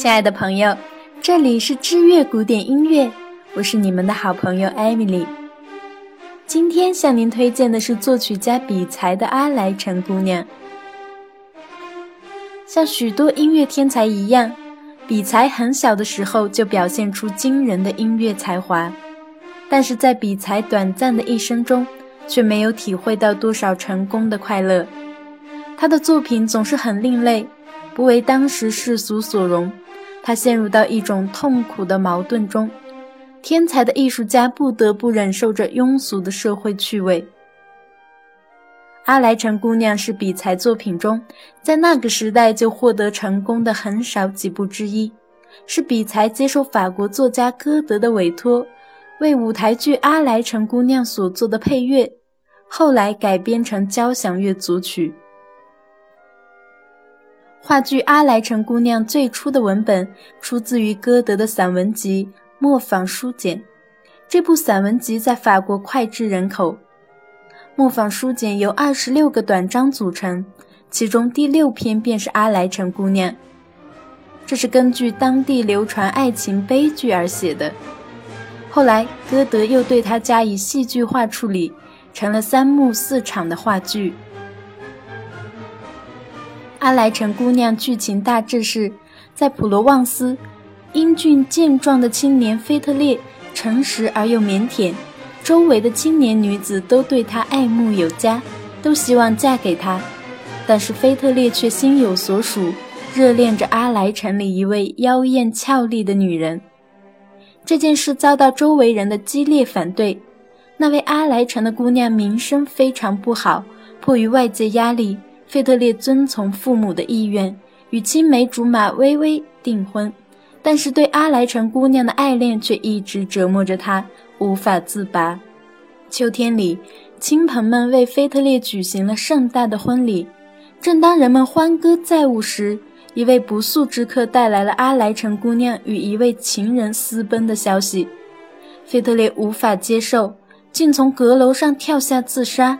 亲爱的朋友，这里是知乐古典音乐，我是你们的好朋友艾米丽。今天向您推荐的是作曲家比才的《阿莱城姑娘》。像许多音乐天才一样，比才很小的时候就表现出惊人的音乐才华，但是在比才短暂的一生中，却没有体会到多少成功的快乐。他的作品总是很另类，不为当时世俗所容。他陷入到一种痛苦的矛盾中，天才的艺术家不得不忍受着庸俗的社会趣味。《阿莱城姑娘》是比才作品中在那个时代就获得成功的很少几部之一，是比才接受法国作家歌德的委托，为舞台剧《阿莱城姑娘》所做的配乐，后来改编成交响乐组曲。话剧《阿莱城姑娘》最初的文本出自于歌德的散文集《磨坊书简》。这部散文集在法国脍炙人口。《磨坊书简》由二十六个短章组成，其中第六篇便是《阿莱城姑娘》。这是根据当地流传爱情悲剧而写的。后来，歌德又对它加以戏剧化处理，成了三幕四场的话剧。《阿莱城姑娘》剧情大致是，在普罗旺斯，英俊健壮的青年菲特烈诚实而又腼腆，周围的青年女子都对他爱慕有加，都希望嫁给他。但是菲特烈却心有所属，热恋着阿莱城里一位妖艳俏丽的女人。这件事遭到周围人的激烈反对，那位阿莱城的姑娘名声非常不好，迫于外界压力。费特烈遵从父母的意愿，与青梅竹马薇薇订婚，但是对阿莱城姑娘的爱恋却一直折磨着他，无法自拔。秋天里，亲朋们为菲特烈举行了盛大的婚礼。正当人们欢歌载舞时，一位不速之客带来了阿莱城姑娘与一位情人私奔的消息。菲特烈无法接受，竟从阁楼上跳下自杀。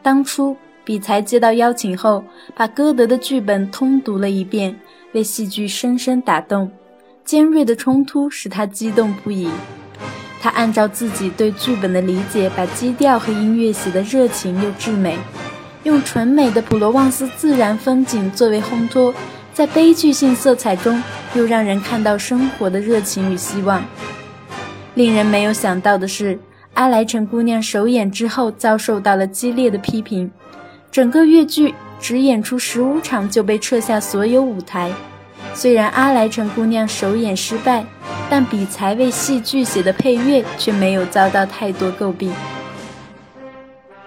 当初。比才接到邀请后，把歌德的剧本通读了一遍，被戏剧深深打动。尖锐的冲突使他激动不已。他按照自己对剧本的理解，把基调和音乐写得热情又至美，用纯美的普罗旺斯自然风景作为烘托，在悲剧性色彩中又让人看到生活的热情与希望。令人没有想到的是，《阿莱城姑娘》首演之后遭受到了激烈的批评。整个越剧只演出十五场就被撤下所有舞台。虽然《阿莱城姑娘》首演失败，但比才为戏剧写的配乐却没有遭到太多诟病。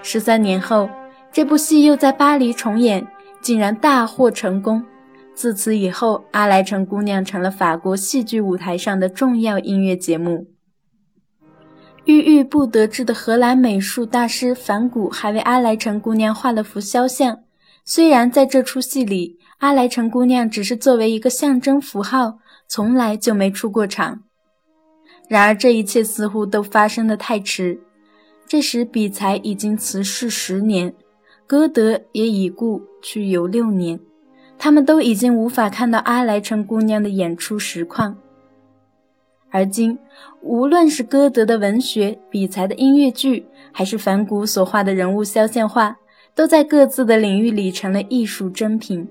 十三年后，这部戏又在巴黎重演，竟然大获成功。自此以后，《阿莱城姑娘》成了法国戏剧舞台上的重要音乐节目。郁郁不得志的荷兰美术大师梵谷还为阿莱城姑娘画了幅肖像。虽然在这出戏里，阿莱城姑娘只是作为一个象征符号，从来就没出过场。然而，这一切似乎都发生的太迟。这时，比才已经辞世十年，歌德也已故去有六年，他们都已经无法看到阿莱城姑娘的演出实况。而今，无论是歌德的文学、比才的音乐剧，还是梵谷所画的人物肖像画，都在各自的领域里成了艺术珍品。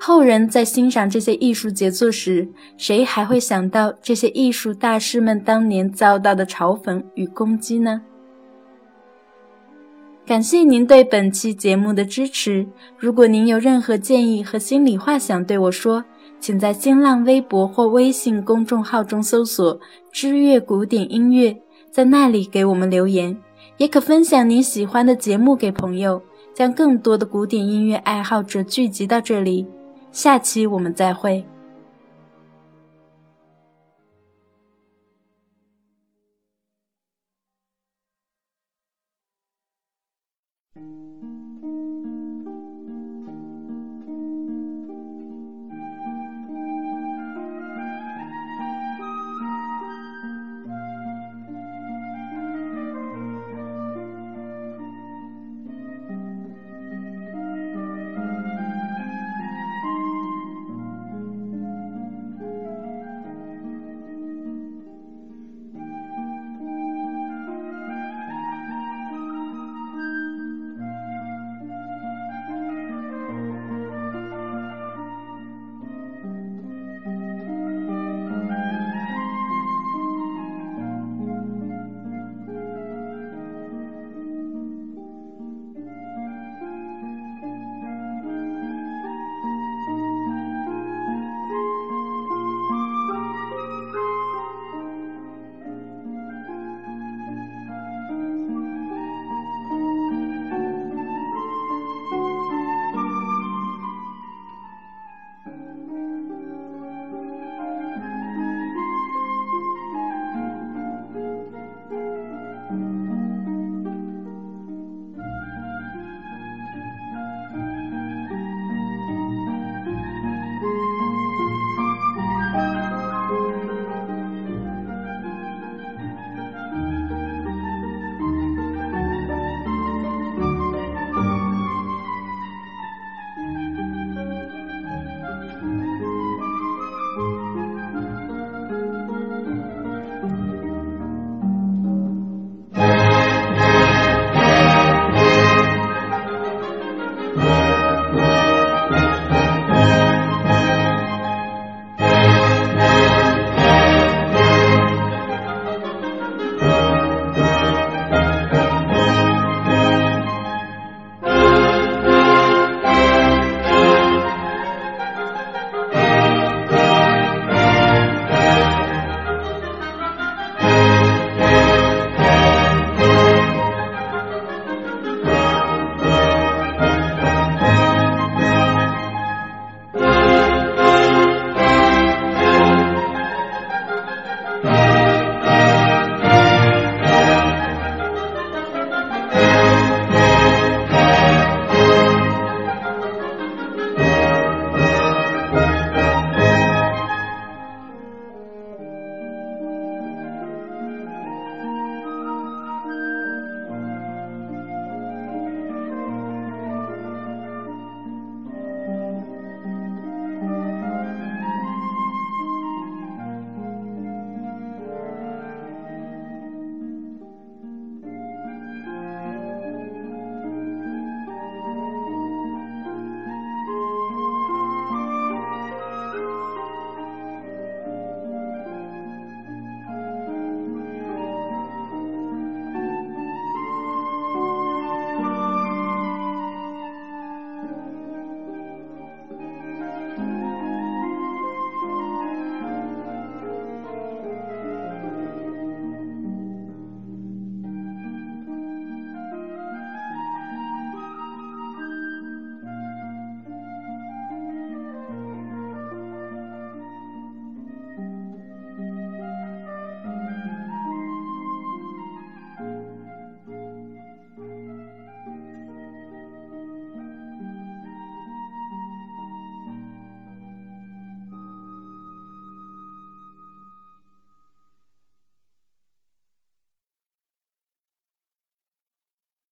后人在欣赏这些艺术杰作时，谁还会想到这些艺术大师们当年遭到的嘲讽与攻击呢？感谢您对本期节目的支持。如果您有任何建议和心里话想对我说，请在新浪微博或微信公众号中搜索之月古典音乐在那里给我们留言也可分享您喜欢的节目给朋友将更多的古典音乐爱好者聚集到这里。下期我们再会。